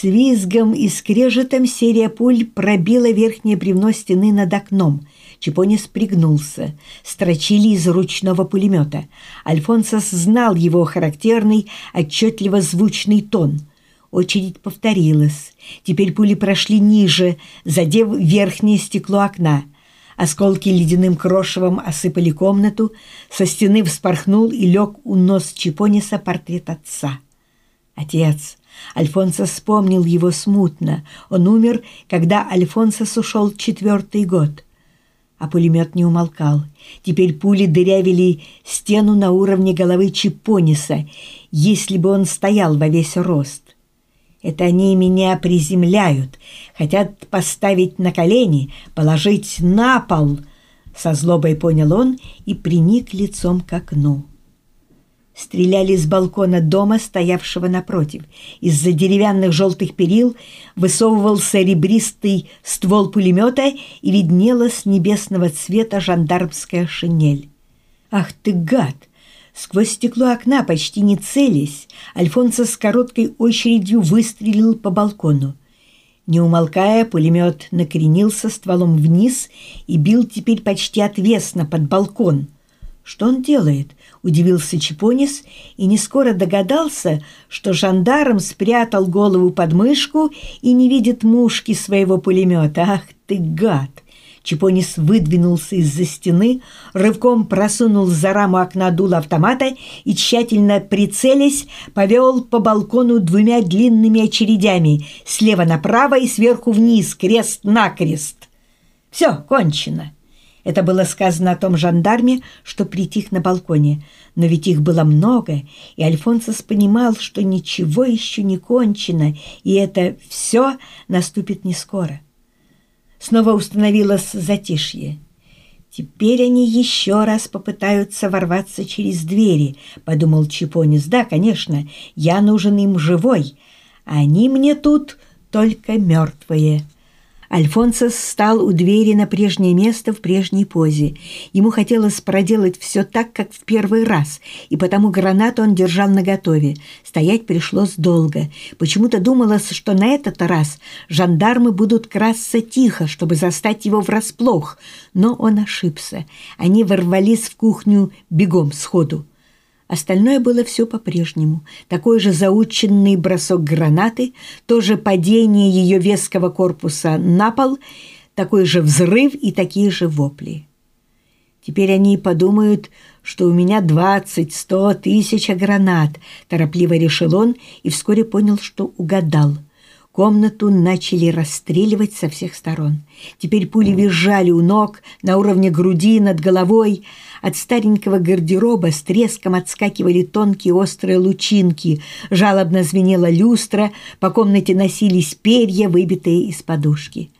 С визгом и скрежетом серия пуль пробила верхнее бревно стены над окном. Чепонис пригнулся. Строчили из ручного пулемета. Альфонсос знал его характерный, отчетливо звучный тон. Очередь повторилась. Теперь пули прошли ниже, задев верхнее стекло окна. Осколки ледяным крошевом осыпали комнату, со стены вспорхнул и лег у нос Чипониса портрет отца. Отец. Альфонсо вспомнил его смутно. Он умер, когда Альфонсос ушел четвертый год. А пулемет не умолкал. Теперь пули дырявили стену на уровне головы Чипониса, если бы он стоял во весь рост. Это они меня приземляют, хотят поставить на колени, положить на пол. Со злобой понял он и приник лицом к окну. Стреляли с балкона дома, стоявшего напротив. Из-за деревянных желтых перил высовывался ребристый ствол пулемета и виднела с небесного цвета жандармская шинель. «Ах ты, гад! Сквозь стекло окна, почти не целясь, Альфонсо с короткой очередью выстрелил по балкону. Не умолкая, пулемет накренился стволом вниз и бил теперь почти отвесно под балкон. «Что он делает?» – удивился Чипонис и не скоро догадался, что жандарм спрятал голову под мышку и не видит мушки своего пулемета. «Ах ты, гад!» Чипонис выдвинулся из-за стены, рывком просунул за раму окна дуло автомата и, тщательно прицелясь, повел по балкону двумя длинными очередями, слева направо и сверху вниз, крест-накрест. Все, кончено. Это было сказано о том жандарме, что притих на балконе. Но ведь их было много, и Альфонсос понимал, что ничего еще не кончено, и это все наступит не скоро. Снова установилось затишье. «Теперь они еще раз попытаются ворваться через двери», — подумал Чипонис. «Да, конечно, я нужен им живой, а они мне тут только мертвые». Альфонсо встал у двери на прежнее место в прежней позе. Ему хотелось проделать все так, как в первый раз, и потому гранату он держал наготове. Стоять пришлось долго. Почему-то думалось, что на этот раз жандармы будут красться тихо, чтобы застать его врасплох. Но он ошибся. Они ворвались в кухню бегом сходу. Остальное было все по-прежнему. Такой же заученный бросок гранаты, то же падение ее веского корпуса на пол, такой же взрыв и такие же вопли. Теперь они подумают, что у меня двадцать, сто, тысяч гранат, торопливо решил он и вскоре понял, что угадал – Комнату начали расстреливать со всех сторон. Теперь пули визжали у ног, на уровне груди, над головой. От старенького гардероба с треском отскакивали тонкие острые лучинки. Жалобно звенела люстра, по комнате носились перья, выбитые из подушки.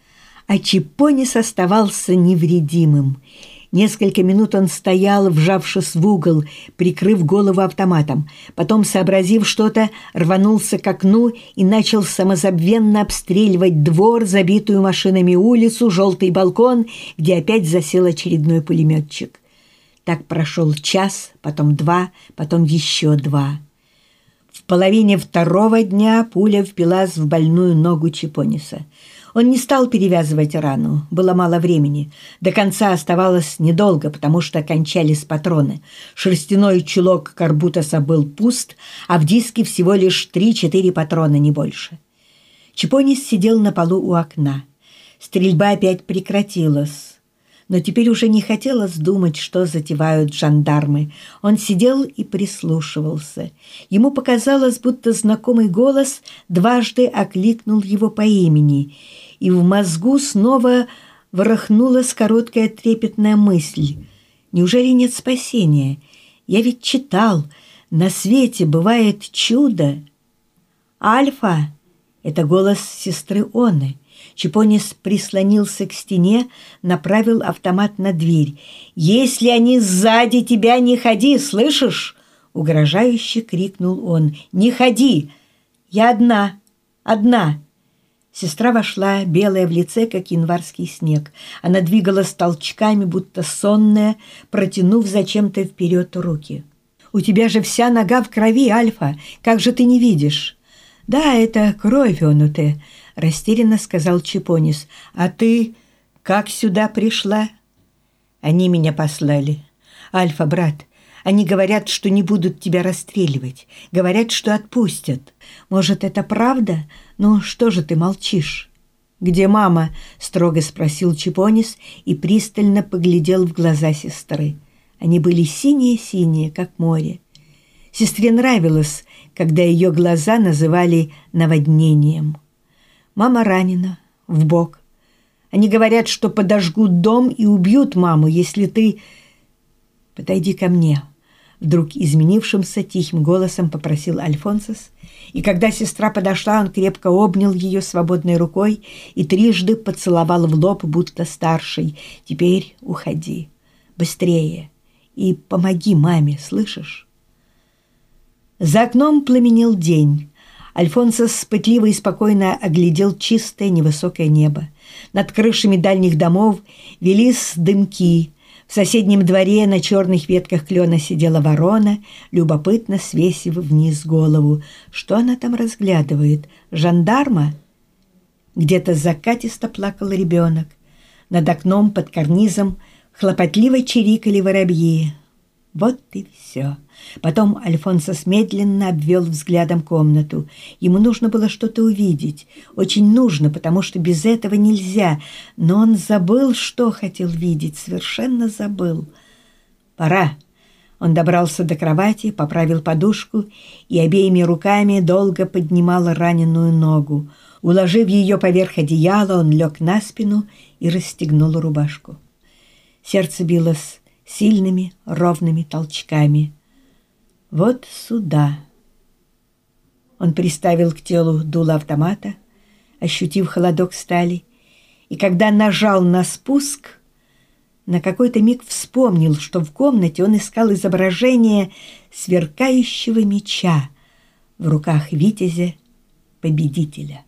А Чипонис оставался невредимым — Несколько минут он стоял, вжавшись в угол, прикрыв голову автоматом. Потом, сообразив что-то, рванулся к окну и начал самозабвенно обстреливать двор, забитую машинами улицу, желтый балкон, где опять засел очередной пулеметчик. Так прошел час, потом два, потом еще два. В половине второго дня пуля впилась в больную ногу Чипониса – он не стал перевязывать рану, было мало времени. До конца оставалось недолго, потому что кончались патроны. Шерстяной чулок Карбутаса был пуст, а в диске всего лишь три-четыре патрона, не больше. Чипонис сидел на полу у окна. Стрельба опять прекратилась но теперь уже не хотелось думать, что затевают жандармы. Он сидел и прислушивался. Ему показалось, будто знакомый голос дважды окликнул его по имени, и в мозгу снова ворохнулась короткая трепетная мысль. «Неужели нет спасения? Я ведь читал, на свете бывает чудо». «Альфа!» — это голос сестры Оны. Чипонис прислонился к стене, направил автомат на дверь. «Если они сзади тебя, не ходи, слышишь?» Угрожающе крикнул он. «Не ходи! Я одна, одна!» Сестра вошла, белая в лице, как январский снег. Она двигалась толчками, будто сонная, протянув зачем-то вперед руки. «У тебя же вся нога в крови, Альфа! Как же ты не видишь?» «Да, это кровь, онуте», — растерянно сказал Чипонис. «А ты как сюда пришла?» «Они меня послали. Альфа, брат, они говорят, что не будут тебя расстреливать. Говорят, что отпустят. Может, это правда? Ну, что же ты молчишь?» «Где мама?» — строго спросил Чипонис и пристально поглядел в глаза сестры. Они были синие-синие, как море. Сестре нравилось, когда ее глаза называли наводнением. Мама ранена, в бок. Они говорят, что подожгут дом и убьют маму, если ты... Подойди ко мне, Вдруг изменившимся тихим голосом попросил Альфонсос, и когда сестра подошла, он крепко обнял ее свободной рукой и трижды поцеловал в лоб, будто старший. «Теперь уходи. Быстрее. И помоги маме, слышишь?» За окном пламенел день. Альфонсос пытливо и спокойно оглядел чистое невысокое небо. Над крышами дальних домов велись дымки – в соседнем дворе на черных ветках клена сидела ворона, любопытно свесив вниз голову. Что она там разглядывает? Жандарма? Где-то закатисто плакал ребенок. Над окном под карнизом хлопотливо чирикали воробьи. Вот и все. Потом Альфонсос медленно обвел взглядом комнату. Ему нужно было что-то увидеть. Очень нужно, потому что без этого нельзя. Но он забыл, что хотел видеть. Совершенно забыл. «Пора». Он добрался до кровати, поправил подушку и обеими руками долго поднимал раненую ногу. Уложив ее поверх одеяла, он лег на спину и расстегнул рубашку. Сердце билось сильными ровными толчками – вот сюда. Он приставил к телу дуло автомата, ощутив холодок стали, и когда нажал на спуск, на какой-то миг вспомнил, что в комнате он искал изображение сверкающего меча в руках витязя-победителя.